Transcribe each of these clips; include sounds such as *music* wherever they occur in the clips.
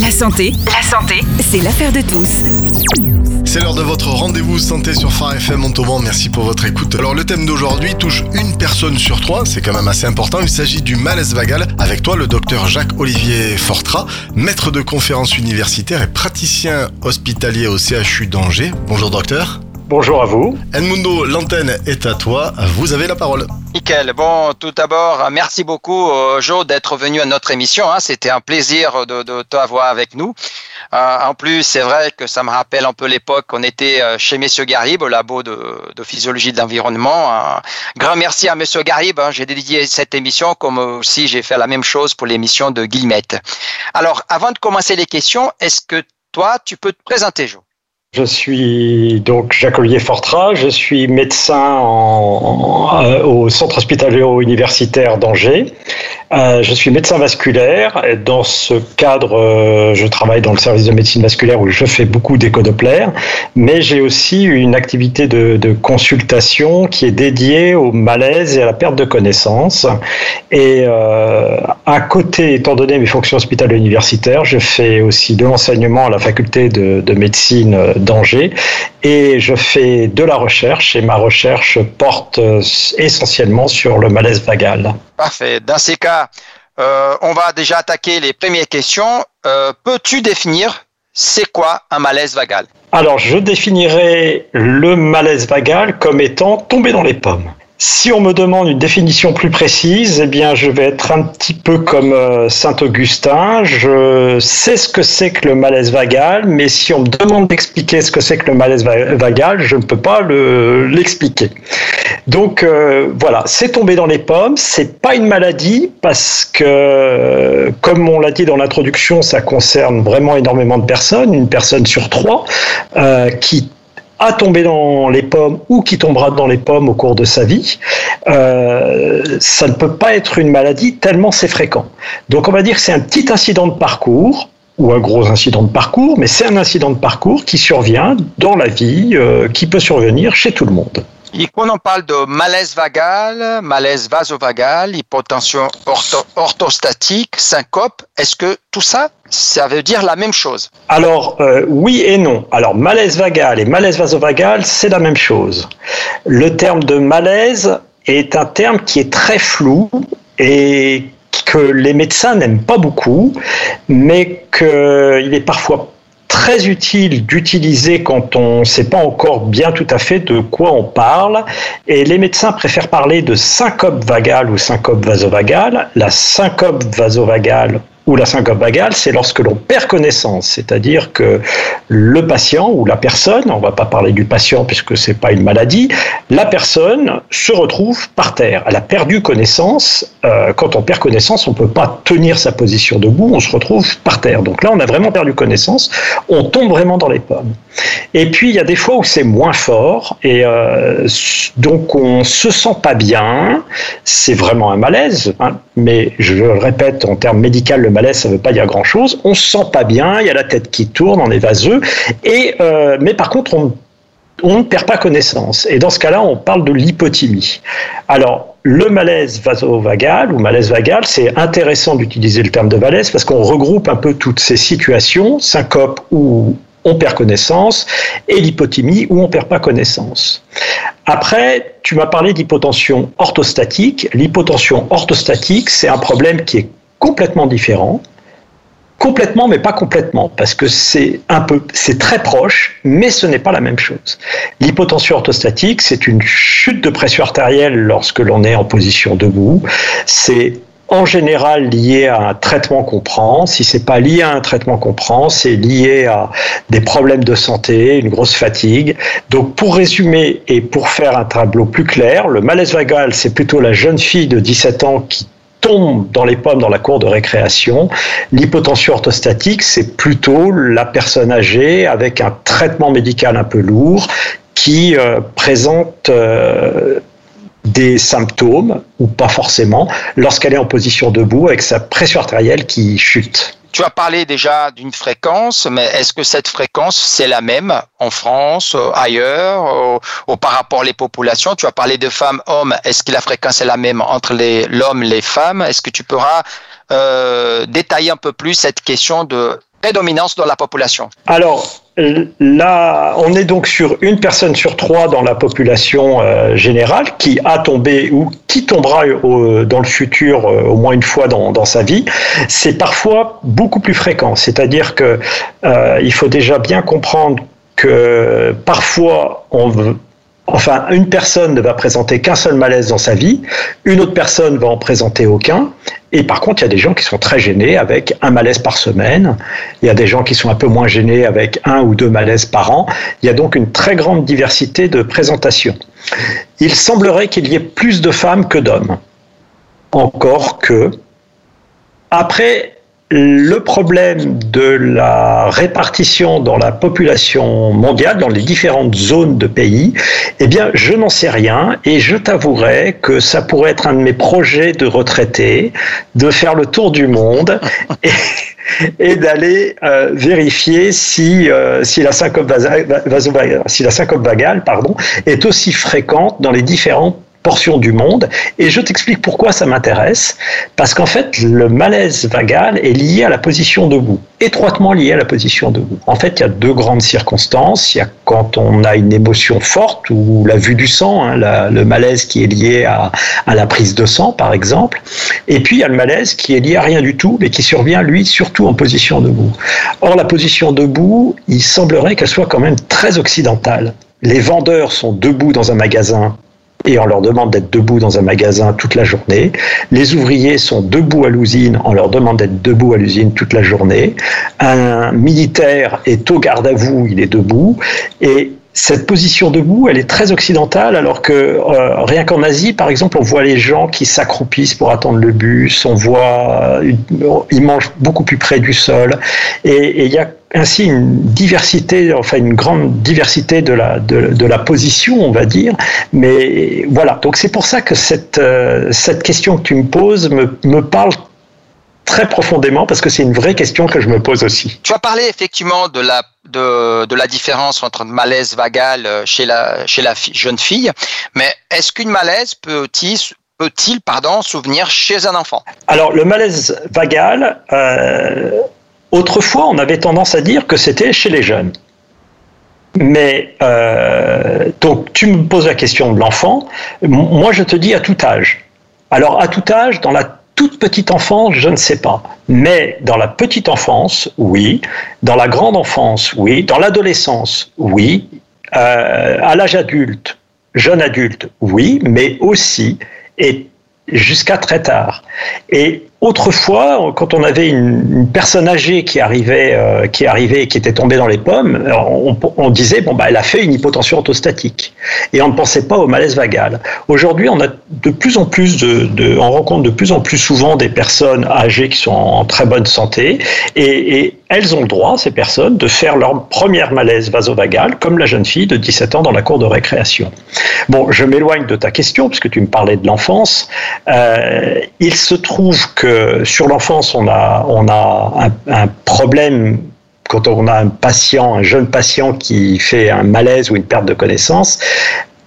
La santé, la santé, c'est l'affaire de tous. C'est l'heure de votre rendez-vous santé sur Phare FM Montauban. Merci pour votre écoute. Alors le thème d'aujourd'hui touche une personne sur trois, c'est quand même assez important. Il s'agit du malaise vagal. Avec toi, le docteur Jacques-Olivier Fortra, maître de conférences universitaires et praticien hospitalier au CHU d'Angers. Bonjour docteur. Bonjour à vous. Edmundo, l'antenne est à toi. Vous avez la parole. Nickel. Bon, tout d'abord, merci beaucoup, euh, Joe, d'être venu à notre émission. Hein. C'était un plaisir de, de t'avoir avec nous. Euh, en plus, c'est vrai que ça me rappelle un peu l'époque qu'on était euh, chez Monsieur Garib, au labo de, de physiologie de l'environnement. Un grand merci à Monsieur Garib. Hein. J'ai dédié cette émission, comme aussi j'ai fait la même chose pour l'émission de Guillemette. Alors, avant de commencer les questions, est-ce que toi, tu peux te présenter, Joe? Je suis donc Jacques-Olivier Fortra, je suis médecin euh, au centre hospitalo-universitaire d'Angers. Euh, je suis médecin vasculaire. Et dans ce cadre, euh, je travaille dans le service de médecine vasculaire où je fais beaucoup d'éco-doppler, mais j'ai aussi une activité de, consultation qui est dédiée au malaise et à la perte de connaissance. Et euh, à côté, étant donné mes fonctions hospitalo-universitaires, je fais aussi de l'enseignement à la faculté de, de médecine d'Angers et je fais de la recherche et ma recherche porte essentiellement sur le malaise vagal. Parfait. Dans ces cas, euh, on va déjà attaquer les premières questions. Euh, Peux-tu définir c'est quoi un malaise vagal? Alors, je définirais le malaise vagal comme étant tombé dans les pommes. Si on me demande une définition plus précise, eh bien, je vais être un petit peu comme euh, Saint Augustin. Je sais ce que c'est que le malaise vagal, mais si on me demande d'expliquer ce que c'est que le malaise vagal, je ne peux pas l'expliquer. Donc euh, voilà, c'est tombé dans les pommes. C'est pas une maladie parce que, comme on l'a dit dans l'introduction, ça concerne vraiment énormément de personnes, une personne sur trois euh, qui a tombé dans les pommes ou qui tombera dans les pommes au cours de sa vie, euh, ça ne peut pas être une maladie tellement c'est fréquent. Donc on va dire que c'est un petit incident de parcours ou un gros incident de parcours, mais c'est un incident de parcours qui survient dans la vie, euh, qui peut survenir chez tout le monde. Et quand on parle de malaise vagal, malaise vasovagal, hypotension orthostatique, syncope, est-ce que tout ça, ça veut dire la même chose Alors, euh, oui et non. Alors, malaise vagal et malaise vasovagal, c'est la même chose. Le terme de malaise est un terme qui est très flou et que les médecins n'aiment pas beaucoup, mais qu'il est parfois très utile d'utiliser quand on ne sait pas encore bien tout à fait de quoi on parle. Et les médecins préfèrent parler de syncope vagale ou syncope vasovagale. La syncope vasovagale ou la syncope vagale, c'est lorsque l'on perd connaissance, c'est-à-dire que le patient ou la personne, on ne va pas parler du patient puisque c'est pas une maladie, la personne se retrouve par terre. Elle a perdu connaissance. Euh, quand on perd connaissance, on peut pas tenir sa position debout, on se retrouve par terre. Donc là, on a vraiment perdu connaissance, on tombe vraiment dans les pommes. Et puis il y a des fois où c'est moins fort et euh, donc on se sent pas bien. C'est vraiment un malaise, hein, mais je le répète en termes médicaux, le malaise ça veut pas dire grand chose. On se sent pas bien, il y a la tête qui tourne, on est vaseux. Et euh, mais par contre on on ne perd pas connaissance. Et dans ce cas-là, on parle de l'hypothymie. Alors, le malaise vasovagal ou malaise vagal, c'est intéressant d'utiliser le terme de malaise parce qu'on regroupe un peu toutes ces situations, syncope ou on perd connaissance, et l'hypothymie où on perd pas connaissance. Après, tu m'as parlé d'hypotension orthostatique. L'hypotension orthostatique, c'est un problème qui est complètement différent. Complètement, mais pas complètement, parce que c'est un peu, c'est très proche, mais ce n'est pas la même chose. L'hypotension orthostatique, c'est une chute de pression artérielle lorsque l'on est en position debout. C'est en général lié à un traitement qu'on prend. Si c'est pas lié à un traitement qu'on prend, c'est lié à des problèmes de santé, une grosse fatigue. Donc, pour résumer et pour faire un tableau plus clair, le malaise vagal, c'est plutôt la jeune fille de 17 ans qui tombe dans les pommes dans la cour de récréation. L'hypotension orthostatique, c'est plutôt la personne âgée avec un traitement médical un peu lourd qui euh, présente euh, des symptômes, ou pas forcément, lorsqu'elle est en position debout avec sa pression artérielle qui chute. Tu as parlé déjà d'une fréquence, mais est-ce que cette fréquence, c'est la même en France, ailleurs, ou, par rapport aux populations? Tu as parlé de femmes-hommes, est-ce que la fréquence est la même entre l'homme et les femmes? Est-ce que tu pourras euh, détailler un peu plus cette question de prédominance dans la population? Alors, là, on est donc sur une personne sur trois dans la population euh, générale qui a tombé ou qui tombera dans le futur euh, au moins une fois dans, dans sa vie. C'est parfois beaucoup plus fréquent. C'est-à-dire que euh, il faut déjà bien comprendre que parfois on veut Enfin, une personne ne va présenter qu'un seul malaise dans sa vie, une autre personne va en présenter aucun, et par contre, il y a des gens qui sont très gênés avec un malaise par semaine, il y a des gens qui sont un peu moins gênés avec un ou deux malaises par an, il y a donc une très grande diversité de présentations. Il semblerait qu'il y ait plus de femmes que d'hommes, encore que, après, le problème de la répartition dans la population mondiale, dans les différentes zones de pays, eh bien, je n'en sais rien et je t'avouerai que ça pourrait être un de mes projets de retraité, de faire le tour du monde *laughs* et, d'aller euh, vérifier si, euh, si, la syncope si la syncope vagale pardon, est aussi fréquente dans les différents portion du monde. Et je t'explique pourquoi ça m'intéresse. Parce qu'en fait, le malaise vagal est lié à la position debout, étroitement lié à la position debout. En fait, il y a deux grandes circonstances. Il y a quand on a une émotion forte ou la vue du sang, hein, le malaise qui est lié à, à, la prise de sang, par exemple. Et puis, il y a le malaise qui est lié à rien du tout, mais qui survient, lui, surtout en position debout. Or, la position debout, il semblerait qu'elle soit quand même très occidentale. Les vendeurs sont debout dans un magasin et on leur demande d'être debout dans un magasin toute la journée. Les ouvriers sont debout à l'usine, on leur demande d'être debout à l'usine toute la journée. Un militaire est au garde à vous, il est debout. Et cette position debout, elle est très occidentale, alors que euh, rien qu'en Asie, par exemple, on voit les gens qui s'accroupissent pour attendre le bus, on voit, euh, ils mangent beaucoup plus près du sol, et il y a ainsi une diversité, enfin une grande diversité de la, de, la position, on va dire. Mais voilà, donc c'est pour ça que cette, euh, cette question que tu me poses me, me parle très profondément parce que c'est une vraie question que je me pose aussi. Tu as parlé effectivement de la, de, de la différence entre malaise vagal euh, chez la, chez la jeune fille, mais est-ce qu'une malaise peut-il peut-il pardon souvenir chez un enfant? Alors le malaise vagal, euh, autrefois on avait tendance à dire que c'était chez les jeunes. Mais euh, donc tu me poses la question de l'enfant. Moi je te dis à tout âge. Alors à tout âge, dans la toute petite enfance, je ne sais pas. Mais dans la petite enfance, oui. Dans la grande enfance, oui. Dans l'adolescence, oui. Euh, à l'âge adulte, jeune adulte, oui. Mais aussi, et jusqu'à très tard. Et autrefois, quand on avait une, personne âgée qui arrivait, euh, qui arrivait et qui était tombée dans les pommes, on, disait bon bah elle a fait une hypotension orthostatique et on ne pensait pas au malaise vagal. Aujourd'hui, on a de plus en plus de, on rencontre de plus en plus souvent des personnes âgées qui sont en très bonne santé et, elles ont le droit, ces personnes, de faire leur première malaise vasovagal, comme la jeune fille de 17 ans dans la cour de récréation. Bon, je m'éloigne de ta question, puisque tu me parlais de l'enfance. Euh, il se trouve que sur l'enfance, on a, un, un problème quand on a un patient, un jeune patient qui fait un malaise ou une perte de connaissance,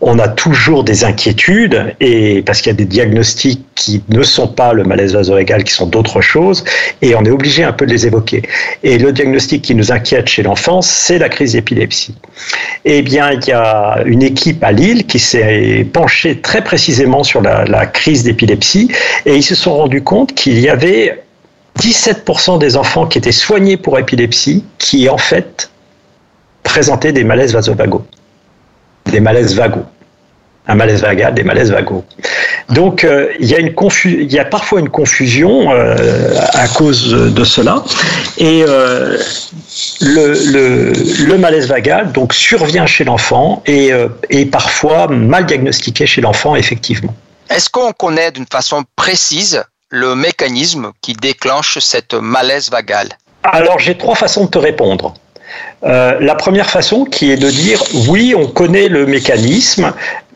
on a toujours des inquiétudes et parce qu'il y a des diagnostics qui ne sont pas le malaise vasovagal, qui sont d'autres choses, et on est obligé un peu de les évoquer. Et le diagnostic qui nous inquiète chez l'enfant, c'est la crise d'épilepsie. Eh bien, il y a une équipe à Lille qui s'est penchée très précisément sur la, la crise d'épilepsie, et ils se sont rendus compte qu'il y avait 17% des enfants qui étaient soignés pour épilepsie qui, en fait, présentaient des malaises vasovagaux des malaises vagos un malaise vagal, des malaises vagos. Donc euh, il, y a une il y a parfois une confusion euh, à cause de cela. Et euh, le, le, malaise vagal donc, survient chez l'enfant et est parfois mal diagnostiqué chez l'enfant, effectivement. Est-ce qu'on connaît d'une façon précise le mécanisme qui déclenche cette malaise vagale? Alors j'ai trois façons de te répondre. La première façon qui est de dire oui, on connaît le mécanisme,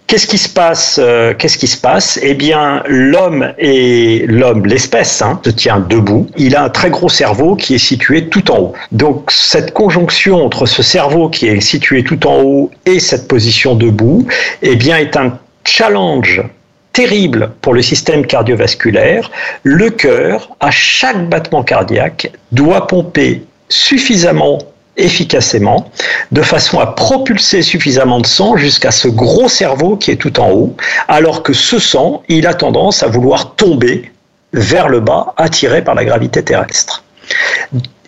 Qu'est-ce qui se passe euh, Qu'est-ce qui se passe? Eh bien, l'homme et l'homme, l'espèce, hein, se tient debout. Il a un très gros cerveau qui est situé tout en haut. Donc, cette conjonction entre ce cerveau qui est situé tout en haut et cette position debout, eh bien, est un challenge terrible pour le système cardiovasculaire. Le cœur, à chaque battement cardiaque, doit pomper suffisamment efficacement, de façon à propulser suffisamment de sang jusqu'à ce gros cerveau qui est tout en haut, alors que ce sang, il a tendance à vouloir tomber vers le bas, attiré par la gravité terrestre.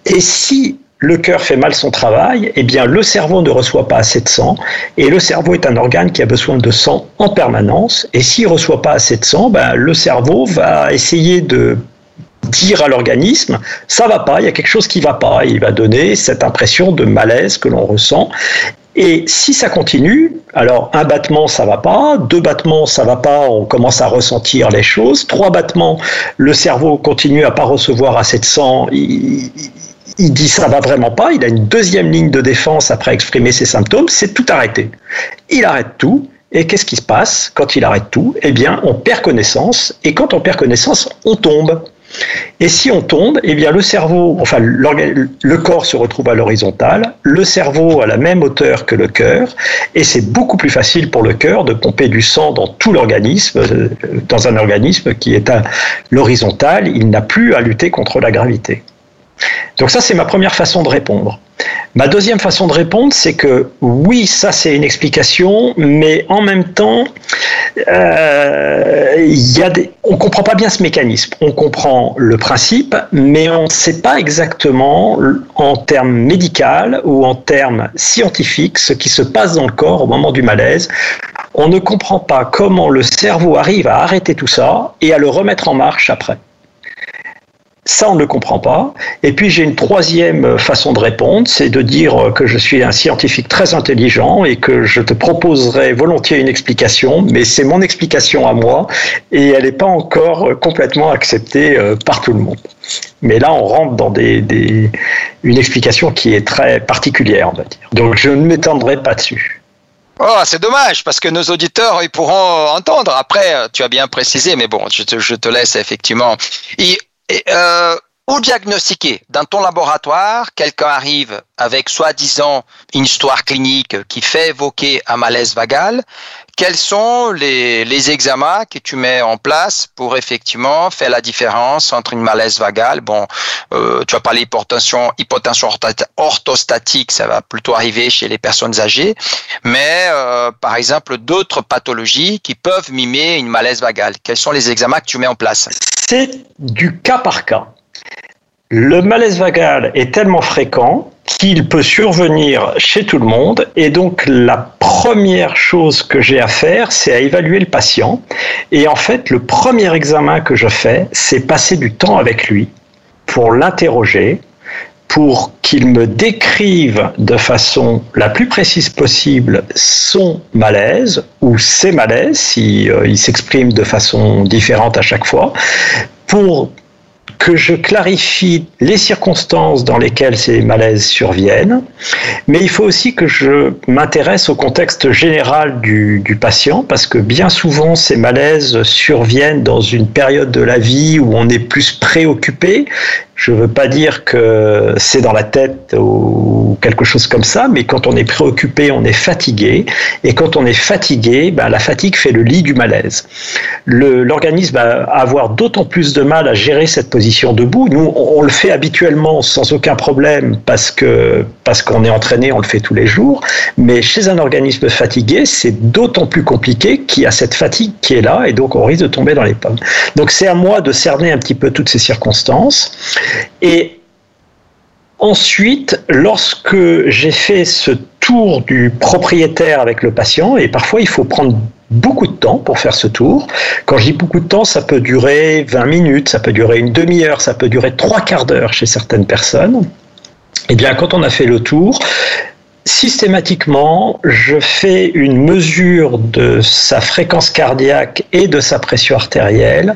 Et si le cœur fait mal son travail, eh bien le cerveau ne reçoit pas assez de sang et le cerveau est un organe qui a besoin de sang en permanence et s'il ne reçoit pas assez de sang, ben, le cerveau va essayer de dire à l'organisme ça va pas, il y a quelque chose qui va pas, il va donner cette impression de malaise que l'on ressent et si ça continue, alors un battement ça va pas, deux battements ça va pas, on commence à ressentir les choses, trois battements, le cerveau continue à pas recevoir assez de sang, il, il dit ça va vraiment pas, il a une deuxième ligne de défense après exprimer ses symptômes, c'est tout arrêter. Il arrête tout, et qu'est-ce qui se passe quand il arrête tout? Eh bien, on perd connaissance, et quand on perd connaissance, on tombe. Et si on tombe, eh bien le cerveau, enfin le corps se retrouve à l'horizontale, le cerveau à la même hauteur que le cœur, et c'est beaucoup plus facile pour le cœur de pomper du sang dans tout l'organisme, euh, dans un organisme qui est à l'horizontale, il n'a plus à lutter contre la gravité. Donc ça, c'est ma première façon de répondre. Ma deuxième façon de répondre, c'est que oui, ça c'est une explication, mais en même temps, euh, on ne comprend pas bien ce mécanisme. On comprend le principe, mais on ne sait pas exactement en termes médicaux ou en termes scientifiques ce qui se passe dans le corps au moment du malaise. On ne comprend pas comment le cerveau arrive à arrêter tout ça et à le remettre en marche après. Ça, on ne le comprend pas. Et puis, j'ai une troisième façon de répondre, c'est de dire que je suis un scientifique très intelligent et que je te proposerai volontiers une explication, mais c'est mon explication à moi et elle n'est pas encore complètement acceptée euh, par tout le monde. Mais là, on rentre dans une explication qui est très particulière, on va dire. Donc, je ne m'étendrai pas dessus. Oh, c'est dommage parce que nos auditeurs ils pourront entendre. Après, tu as bien précisé, mais bon, je te, laisse effectivement. Et, euh, ou diagnostiquer dans ton laboratoire, quelqu'un arrive avec soi-disant une histoire clinique qui fait évoquer un malaise vagal, quels sont les, examens que tu mets en place pour effectivement faire la différence entre une malaise vagale Bon, euh, tu as parlé hypotension, hypotension orthostatique, ça va plutôt arriver chez les personnes âgées, mais euh, par exemple d'autres pathologies qui peuvent mimer une malaise vagale. Quels sont les examens que tu mets en place? C'est du cas par cas. Le malaise vagal est tellement fréquent qu'il peut survenir chez tout le monde et donc la première chose que j'ai à faire, c'est à évaluer le patient. Et en fait, le premier examen que je fais, c'est passer du temps avec lui pour l'interroger, pour qu'il me décrive de façon la plus précise possible son malaise ou ses malaises, si euh, s'exprime de façon différente à chaque fois, pour que je clarifie les circonstances dans lesquelles ces malaises surviennent, mais il faut aussi que je m'intéresse au contexte général du, du, patient, parce que bien souvent ces malaises surviennent dans une période de la vie où on est plus préoccupé je ne veux pas dire que c'est dans la tête ou quelque chose comme ça, mais quand on est préoccupé, on est fatigué. Et quand on est fatigué, ben, la fatigue fait le lit du malaise. L'organisme va avoir d'autant plus de mal à gérer cette position debout. Nous, on, le fait habituellement sans aucun problème parce que parce qu'on est entraîné, on le fait tous les jours. Mais chez un organisme fatigué, c'est d'autant plus compliqué qu'il y a cette fatigue qui est là et donc on risque de tomber dans les pommes. Donc c'est à moi de cerner un petit peu toutes ces circonstances. Et ensuite, lorsque j'ai fait ce tour du propriétaire avec le patient, et parfois il faut prendre beaucoup de temps pour faire ce tour. Quand je dis beaucoup de temps, ça peut durer 20 minutes, ça peut durer une demi-heure, ça peut durer trois quarts d'heure chez certaines personnes. Eh bien, quand on a fait le tour, systématiquement, je fais une mesure de sa fréquence cardiaque et de sa pression artérielle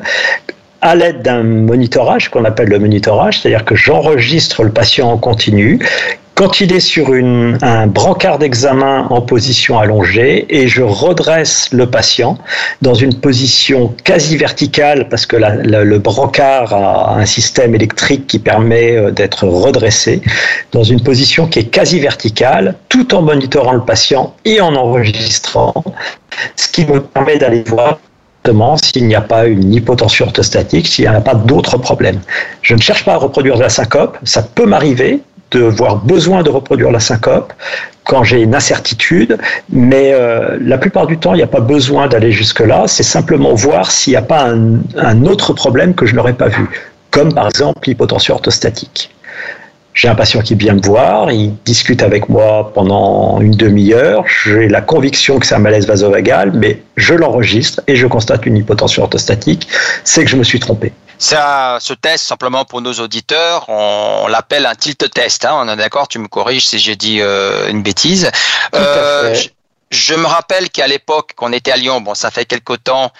à l'aide d'un monitorage qu'on appelle le monitorage, c'est-à-dire que j'enregistre le patient en continu. Quand il est sur un brancard d'examen en position allongée et je redresse le patient dans une position quasi verticale parce que le brancard a un système électrique qui permet euh, d'être redressé dans une position qui est quasi verticale tout en monitorant le patient et en enregistrant, ce qui me permet d'aller voir s'il n'y a pas une hypotension orthostatique, s'il n'y a pas d'autres problèmes. Je ne cherche pas à reproduire de la syncope, ça peut m'arriver, d'avoir besoin de reproduire la syncope, quand j'ai une incertitude, mais euh, la plupart du temps, il n'y a pas besoin d'aller jusque-là, c'est simplement voir s'il n'y a pas un, autre problème que je n'aurais pas vu, comme par exemple l'hypotension orthostatique. J'ai un patient qui vient me voir, il discute avec moi pendant une demi-heure, j'ai la conviction que c'est un malaise vasovagal, mais je l'enregistre et je constate une hypotension orthostatique, c'est que je me suis trompé. Ça, ce test, simplement pour nos auditeurs, on, l'appelle un tilt test. Hein, on est d'accord Tu me corriges si j'ai dit euh, une bêtise. Euh, je me rappelle qu'à l'époque, qu'on était à Lyon, bon, ça fait quelque temps,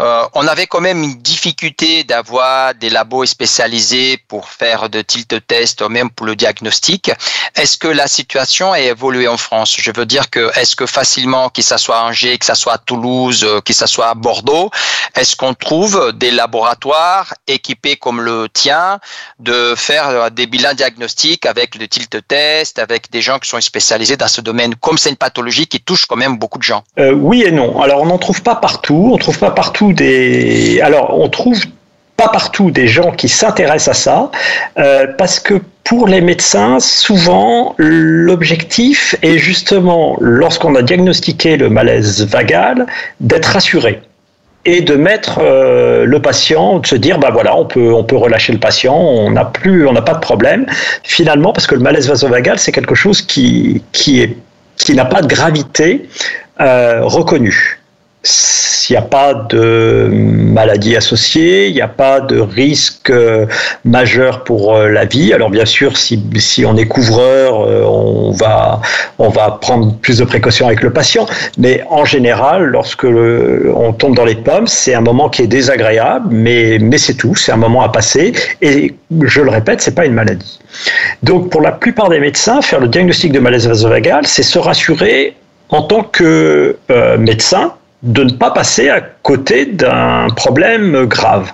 euh, on avait quand même une difficulté d'avoir des labos spécialisés pour faire de tilt test, même pour le diagnostic. Est-ce que la situation a évolué en France? Je veux dire que est-ce que facilement, que ça soit à Angers, que ça soit à Toulouse, que ça soit à Bordeaux, est-ce qu'on trouve des laboratoires équipés comme le tien de faire des bilans diagnostiques avec le tilt test, avec des gens qui sont spécialisés dans ce domaine, comme c'est une pathologie qui touche même beaucoup de gens. Euh, oui et non. Alors on n'en trouve pas partout. On trouve pas partout des. Alors on trouve pas partout des gens qui s'intéressent à ça, euh, parce que pour les médecins, souvent, l'objectif est justement, lorsqu'on a diagnostiqué le malaise vagal, d'être rassuré et de mettre euh, le patient, de se dire, bah voilà, on peut, on peut relâcher le patient, on n'a plus, on n'a pas de problème. Finalement, parce que le malaise vasovagal, c'est quelque chose qui, qui est qui n'a pas de gravité euh, reconnue. Il n'y a pas de maladie associée, il n'y a pas de risque euh, majeur pour euh, la vie. Alors bien sûr, si, on est couvreur, on va, on va prendre plus de précautions avec le patient. Mais en général, lorsque on tombe dans les pommes, c'est un moment qui est désagréable, mais, c'est tout, c'est un moment à passer. Et je le répète, c'est pas une maladie. Donc, pour la plupart des médecins, faire le diagnostic de malaise vasovagal, c'est se rassurer en tant que euh, médecin de ne pas passer à côté d'un problème grave.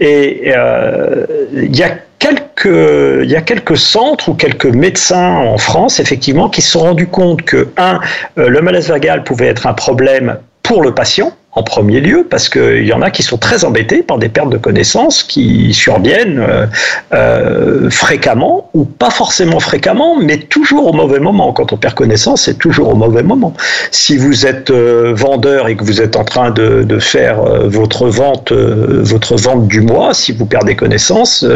Et euh, il y a quelques, il y a quelques centres ou quelques médecins en France, effectivement, qui se sont rendus compte que, un, euh, le malaise vagal pouvait être un problème pour le patient, en premier lieu, parce qu'il y en a qui sont très embêtés par des pertes de connaissances qui surviennent euh, euh, fréquemment, ou pas forcément fréquemment, mais toujours au mauvais moment. Quand on perd connaissance, c'est toujours au mauvais moment. Si vous êtes euh, vendeur et que vous êtes en train de, faire votre vente, votre vente du mois, si vous perdez connaissance,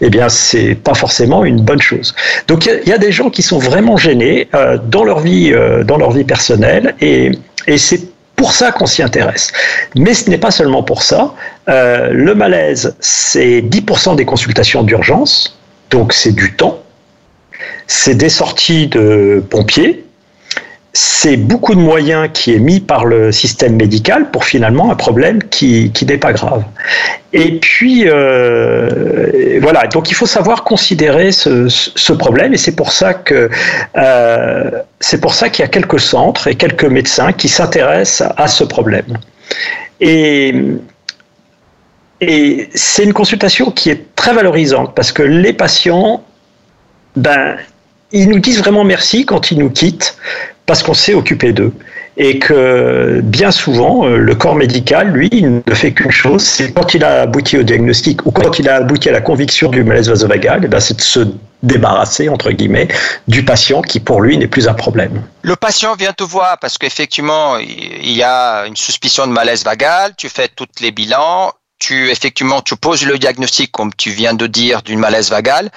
eh bien, c'est pas forcément une bonne chose. Donc, il y, a des gens qui sont vraiment gênés dans leur vie, dans leur vie personnelle, et c'est pour ça qu'on s'y intéresse. Mais ce n'est pas seulement pour ça. Euh, le malaise, c'est 10% des consultations d'urgence, donc c'est du temps. C'est des sorties de pompiers, c'est beaucoup de moyens qui est mis par le système médical pour finalement un problème qui, qui n'est pas grave. Et puis, euh, voilà, donc il faut savoir considérer ce, problème et c'est pour ça que euh, c'est pour ça qu'il y a quelques centres et quelques médecins qui s'intéressent à ce problème. Et, et c'est une consultation qui est très valorisante parce que les patients, ben, ils nous disent vraiment merci quand ils nous quittent parce qu'on s'est occupé d'eux. Et que bien souvent, euh, le corps médical, lui, il ne fait qu'une chose, c'est quand il a abouti au diagnostic ou quand il a abouti à la conviction du malaise vasovagal, eh ben, c'est de se débarrasser, entre guillemets, du patient qui, pour lui, n'est plus un problème. Le patient vient te voir parce qu'effectivement, il y a une suspicion de malaise vagal, tu fais tous les bilans, tu, effectivement, tu poses le diagnostic, comme tu viens de dire, d'une malaise vagal.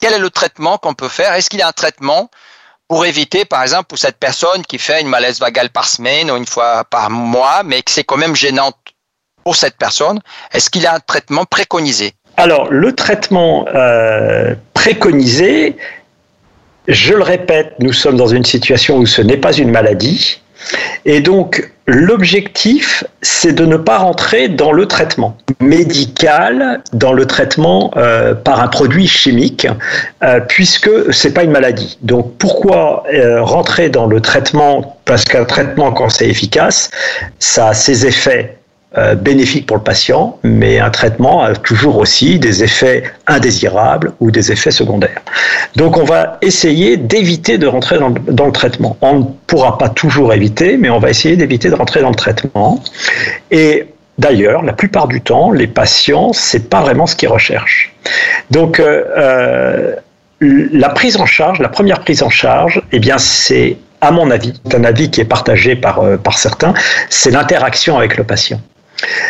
Quel est le traitement qu'on peut faire? Est-ce qu'il y a un traitement pour éviter, par exemple, pour cette personne qui fait une malaise vagale par semaine ou une fois par mois, mais que c'est quand même gênant pour cette personne, est-ce qu'il a un traitement préconisé? Alors, le traitement euh, préconisé, je le répète, nous sommes dans une situation où ce n'est pas une maladie. Et donc, l'objectif, c'est de ne pas rentrer dans le traitement médical, dans le traitement euh, par un produit chimique, euh, puisque c'est pas une maladie. Donc, pourquoi euh, rentrer dans le traitement Parce qu'un traitement, quand c'est efficace, ça a ses effets bénéfique pour le patient, mais un traitement a toujours aussi des effets indésirables ou des effets secondaires. Donc on va essayer d'éviter de rentrer dans, le traitement. On ne pourra pas toujours éviter, mais on va essayer d'éviter de rentrer dans le traitement. Et D'ailleurs, la plupart du temps, les patients, c'est pas vraiment ce qu'ils recherchent. Donc, euh, euh la prise en charge, la première prise en charge, eh bien, c'est, à mon avis, un avis qui est partagé par, euh, par certains, c'est l'interaction avec le patient.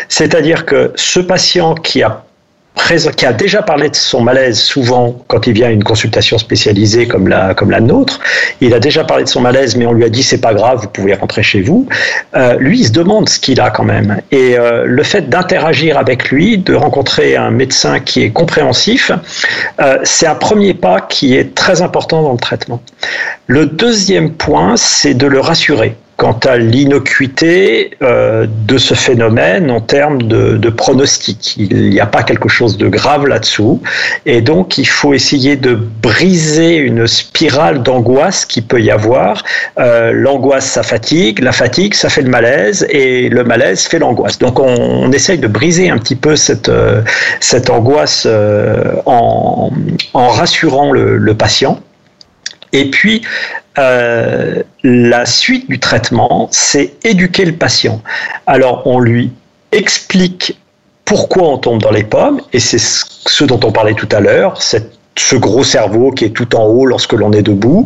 C'est-à-dire que ce patient qui a déjà parlé de son malaise souvent quand il vient à une consultation spécialisée comme la, comme la nôtre. Il a déjà parlé de son malaise, mais on lui a dit c'est pas grave, vous pouvez rentrer chez vous. Euh, lui, il se demande ce qu'il a quand même. Et euh, le fait d'interagir avec lui, de rencontrer un médecin qui est compréhensif, euh, c'est un premier pas qui est très important dans le traitement. Le deuxième point, c'est de le rassurer quant à l'innocuité euh, de ce phénomène en termes de, de pronostic. Il n'y a pas quelque chose de grave là-dessous. Et donc, il faut essayer de briser une spirale d'angoisse qui peut y avoir. Euh, l'angoisse, ça fatigue. La fatigue, ça fait le malaise. Et le malaise fait l'angoisse. Donc, on, on, essaye de briser un petit peu cette, euh, cette angoisse euh, en, en rassurant le, le patient. Et puis, euh, la suite du traitement, c'est éduquer le patient. Alors, on lui explique pourquoi on tombe dans les pommes, et c'est ce dont on parlait tout à l'heure, ce gros cerveau qui est tout en haut lorsque l'on est debout.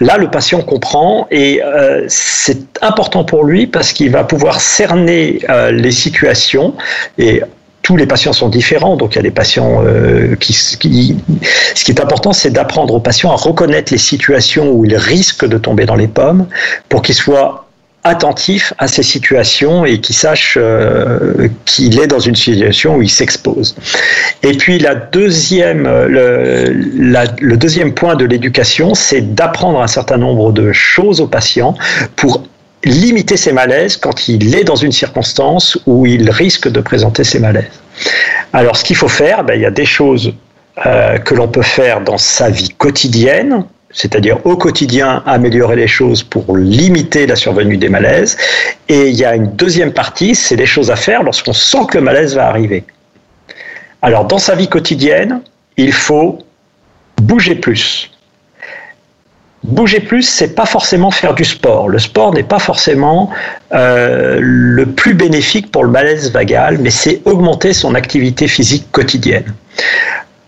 Là, le patient comprend et euh, c'est important pour lui parce qu'il va pouvoir cerner euh, les situations et tous les patients sont différents, donc il y a des patients euh, qui, Ce qui est important, c'est d'apprendre aux patients à reconnaître les situations où ils risquent de tomber dans les pommes pour qu'ils soient attentifs à ces situations et qu'il sache euh, qu'il est dans une situation où il s'expose. Et puis la deuxième, le, la, le deuxième point de l'éducation, c'est d'apprendre un certain nombre de choses aux patients pour limiter ses malaises quand il est dans une circonstance où il risque de présenter ses malaises. Alors, ce qu'il faut faire, ben, il y a des choses euh, que l'on peut faire dans sa vie quotidienne, c'est-à-dire au quotidien améliorer les choses pour limiter la survenue des malaises. Et il y a une deuxième partie, c'est les choses à faire lorsqu'on sent que le malaise va arriver. Alors, dans sa vie quotidienne, il faut bouger plus. Bouger plus, c'est pas forcément faire du sport. Le sport n'est pas forcément euh, le plus bénéfique pour le malaise vagal, mais c'est augmenter son activité physique quotidienne.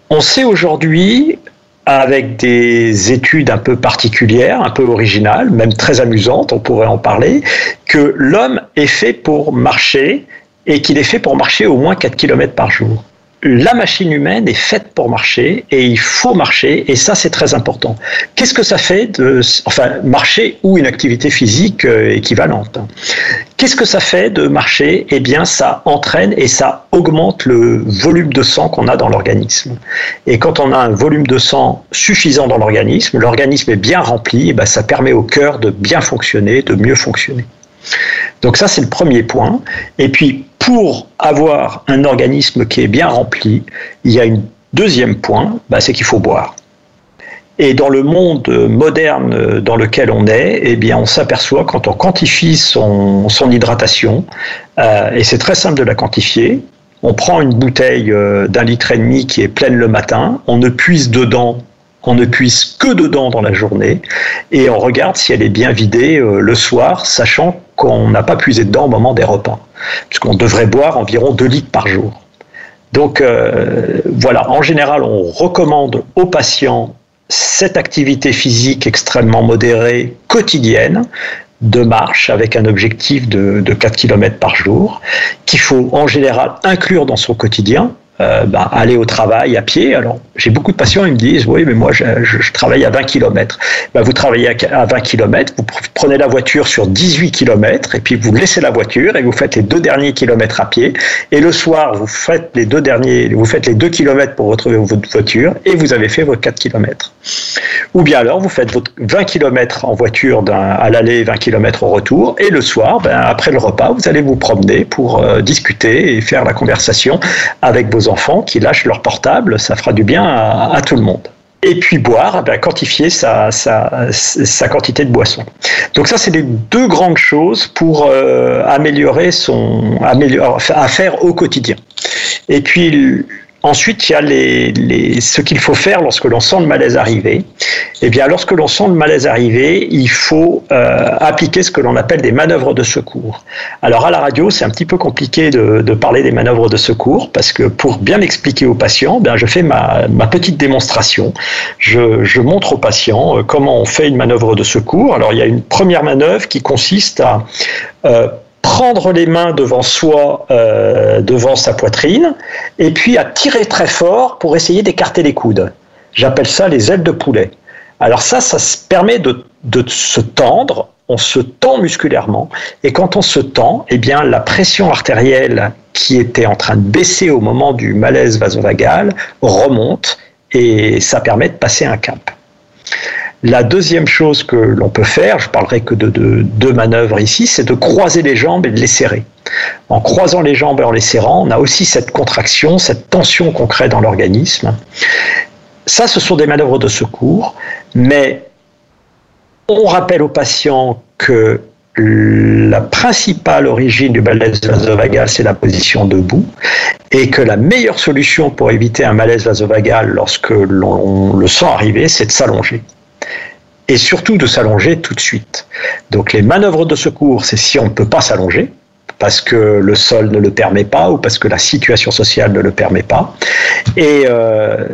On sait aujourd'hui, avec des études un peu particulières, un peu originales, même très amusantes, on pourrait en parler, que l'homme est fait pour marcher et qu'il est fait pour marcher au moins 4 km par jour la machine humaine est faite pour marcher et il faut marcher et ça c'est très important. Qu'est-ce que ça fait de, enfin, marcher ou une activité physique euh, équivalente? Qu'est-ce que ça fait de marcher? Eh bien, ça entraîne et ça augmente le volume de sang qu'on a dans l'organisme. Et quand on a un volume de sang suffisant dans l'organisme, l'organisme est bien rempli, et ben, ça permet au cœur de bien fonctionner, de mieux fonctionner. Donc ça, c'est le premier point. Et puis, pour avoir un organisme qui est bien rempli, il y a un deuxième point, bah, c'est qu'il faut boire. Et dans le monde moderne dans lequel on est, eh bien, on s'aperçoit quand on quantifie son, hydratation, euh, et c'est très simple de la quantifier, on prend une bouteille euh, d'un litre et demi qui est pleine le matin, on ne puise dedans on ne puise que dedans dans la journée et on regarde si elle est bien vidée euh, le soir, sachant qu'on n'a pas puisé dedans au moment des repas, puisqu'on devrait boire environ 2 litres par jour. Donc euh, voilà, en général, on recommande aux patients cette activité physique extrêmement modérée quotidienne de marche avec un objectif de, de 4 km par jour, qu'il faut en général inclure dans son quotidien, euh, bah, aller au travail à pied. Alors, j'ai beaucoup de patients, ils me disent, oui, mais moi, je, travaille à 20 km. Bah, vous travaillez à 20 km, vous prenez la voiture sur 18 km, et puis vous laissez la voiture et vous faites les deux derniers kilomètres à pied. Et le soir, vous faites les deux derniers, vous faites les deux kilomètres pour retrouver votre voiture, et vous avez fait vos 4 km. Ou bien alors, vous faites votre 20 km en voiture à l'aller, 20 km au retour, et le soir, ben, après le repas, vous allez vous promener pour euh, discuter et faire la conversation avec vos qui lâchent leur portable, ça fera du bien à, tout le monde. Et puis boire, eh quantifier sa, sa, sa, quantité de boisson. Donc ça, c'est les deux grandes choses pour euh, améliorer son, améliorer, à faire au quotidien. Et puis Ensuite, il y a ce qu'il faut faire lorsque l'on sent le malaise arriver. Eh bien, lorsque l'on sent le malaise arriver, il faut euh, appliquer ce que l'on appelle des manœuvres de secours. Alors, à la radio, c'est un petit peu compliqué de, parler des manœuvres de secours parce que pour bien expliquer au patient, bien, je fais ma, petite démonstration. Je, montre au patient euh, comment on fait une manœuvre de secours. Alors, il y a une première manœuvre qui consiste à euh, prendre les mains devant soi, euh, devant sa poitrine, et puis à tirer très fort pour essayer d'écarter les coudes. J'appelle ça les ailes de poulet. Alors ça, ça se permet de, se tendre, on se tend musculairement, et quand on se tend, eh bien la pression artérielle qui était en train de baisser au moment du malaise vasovagal remonte, et ça permet de passer un cap. La deuxième chose que l'on peut faire, je parlerai que de deux manœuvres ici, c'est de croiser les jambes et de les serrer. En croisant les jambes et en les serrant, on a aussi cette contraction, cette tension qu'on crée dans l'organisme. Ça, ce sont des manœuvres de secours, mais on rappelle aux patients que la principale origine du malaise vasovagal, c'est la position debout, et que la meilleure solution pour éviter un malaise vasovagal lorsque l'on le sent arriver, c'est de s'allonger et surtout de s'allonger tout de suite. Donc les manœuvres de secours, c'est si on ne peut pas s'allonger, parce que le sol ne le permet pas ou parce que la situation sociale ne le permet pas. Et, euh,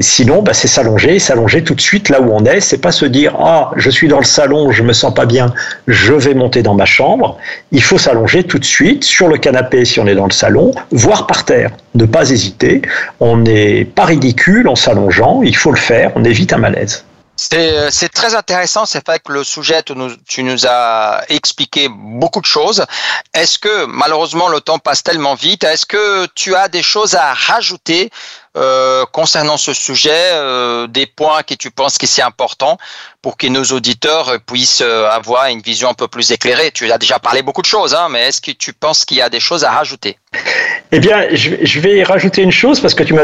sinon, bah, c'est s'allonger, s'allonger tout de suite là où on est. C'est pas se dire ah je suis dans le salon, je me sens pas bien, je vais monter dans ma chambre. Il faut s'allonger tout de suite sur le canapé si on est dans le salon, voire par terre. Ne pas hésiter. On n'est pas ridicule en s'allongeant. Il faut le faire. On évite un malaise. Euh, c'est très intéressant, c'est fait que le sujet, tu nous, tu nous as expliqué beaucoup de choses. Est-ce que malheureusement le temps passe tellement vite Est-ce que tu as des choses à rajouter euh, concernant ce sujet, euh, des points que tu penses qui sont importants pour que nos auditeurs puissent avoir une vision un peu plus éclairée? Tu as déjà parlé beaucoup de choses, hein, mais est-ce que tu penses qu'il y a des choses à rajouter? Eh bien, je vais rajouter une chose parce que tu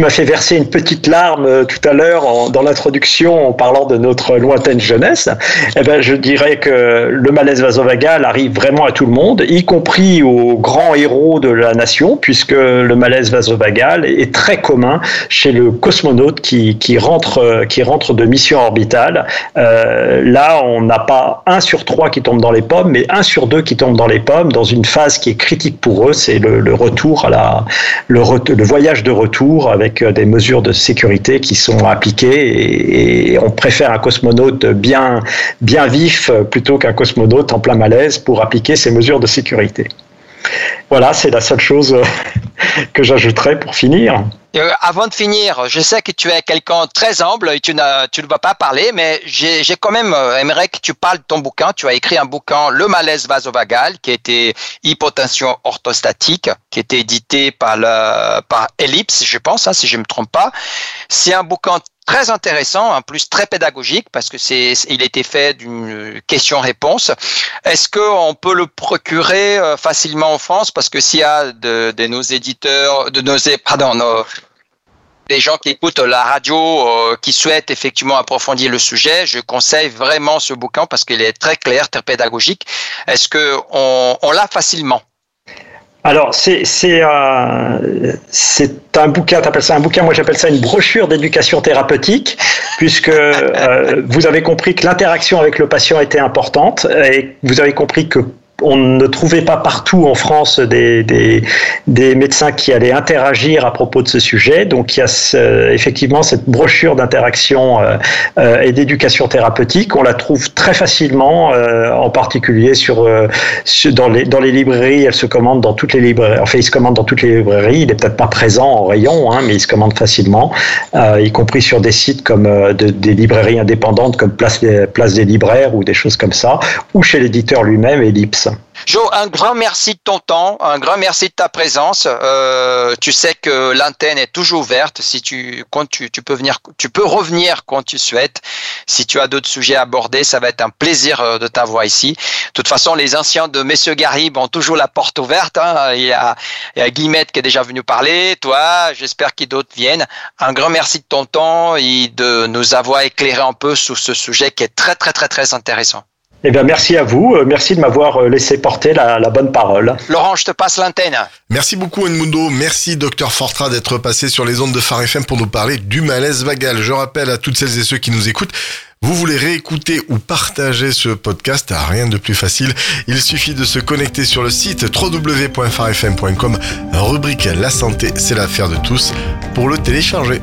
m'as fait verser une petite larme tout à l'heure dans l'introduction en parlant de notre lointaine jeunesse. Eh bien, je dirais que le malaise vasovagal arrive vraiment à tout le monde, y compris aux grands héros de la nation, puisque le malaise vasovagal est très commun chez le cosmonaute qui, qui rentre, qui rentre de mission orbitale. Euh, là, on n'a pas un sur trois qui tombe dans les pommes, mais un sur deux qui tombe dans les pommes dans une phase qui est critique pour eux, c'est le, le retour à la, le, voyage de retour avec euh, des mesures de sécurité qui sont appliquées et, on préfère un cosmonaute bien, bien vif plutôt qu'un cosmonaute en plein malaise pour appliquer ces mesures de sécurité. Voilà, c'est la seule chose euh, *laughs* que j'ajouterais pour finir. Euh, avant de finir, je sais que tu es quelqu'un très humble et tu, ne vas pas parler, mais j'ai quand même euh, aimerais que tu parles de ton bouquin. Tu as écrit un bouquin, Le malaise vasovagal, qui était hypotension orthostatique, qui était édité par Ellipse, je pense, hein, si je ne me trompe pas. C'est un bouquin très intéressant, en plus très pédagogique parce que c'est il était fait d'une question-réponse. Est-ce qu'on peut le procurer euh, facilement en France? Parce que s'il y a de, de, nos éditeurs, de nos pardon, des gens qui écoutent la radio, euh, qui souhaitent effectivement approfondir le sujet, je conseille vraiment ce bouquin parce qu'il est très clair, très pédagogique. Est-ce que on, on l'a facilement? Alors, c'est un, un bouquin, tu appelles ça un bouquin, moi j'appelle ça une brochure d'éducation thérapeutique, puisque euh, *laughs* vous avez compris que l'interaction avec le patient était importante et vous avez compris que on ne trouvait pas partout en France des, des, médecins qui allaient interagir à propos de ce sujet. Donc il y a effectivement cette brochure d'interaction euh, euh, et d'éducation thérapeutique. On la trouve très facilement, euh, en particulier sur, dans, les, dans les librairies. Elle se commande dans toutes les librairies. Enfin, il se commande dans toutes les librairies. Il n'est peut-être pas présent en rayon, hein, mais il se commande facilement, y compris sur des sites comme des librairies indépendantes comme Place des, Place des libraires ou des choses comme ça, ou chez l'éditeur lui-même, Ellipse. Joe, un grand merci de ton temps, un grand merci de ta présence. Euh, tu sais que l'antenne est toujours ouverte. Si tu, quand tu, tu, peux venir, tu peux revenir quand tu souhaites. Si tu as d'autres sujets à aborder, ça va être un plaisir euh, de t'avoir ici. De toute façon, les anciens de Messieurs Garib ont toujours la porte ouverte. Hein. Il, y a, il y a Guillemette qui est déjà venu parler. Toi, j'espère que d'autres viennent. Un grand merci de ton temps et de nous avoir éclairé un peu sur ce sujet qui est très, très, très, très intéressant. Eh bien, merci à vous. Euh, merci de m'avoir laissé porter la, la, bonne parole. Laurent, je te passe l'antenne. Merci beaucoup, Edmundo. Merci, docteur Fortra, d'être passé sur les ondes de Phare FM pour nous parler du malaise vagal. Je rappelle à toutes celles et ceux qui nous écoutent, vous voulez réécouter ou partager ce podcast, rien de plus facile. Il suffit de se connecter sur le site www.farfm.com, rubrique La santé, c'est l'affaire de tous, pour le télécharger.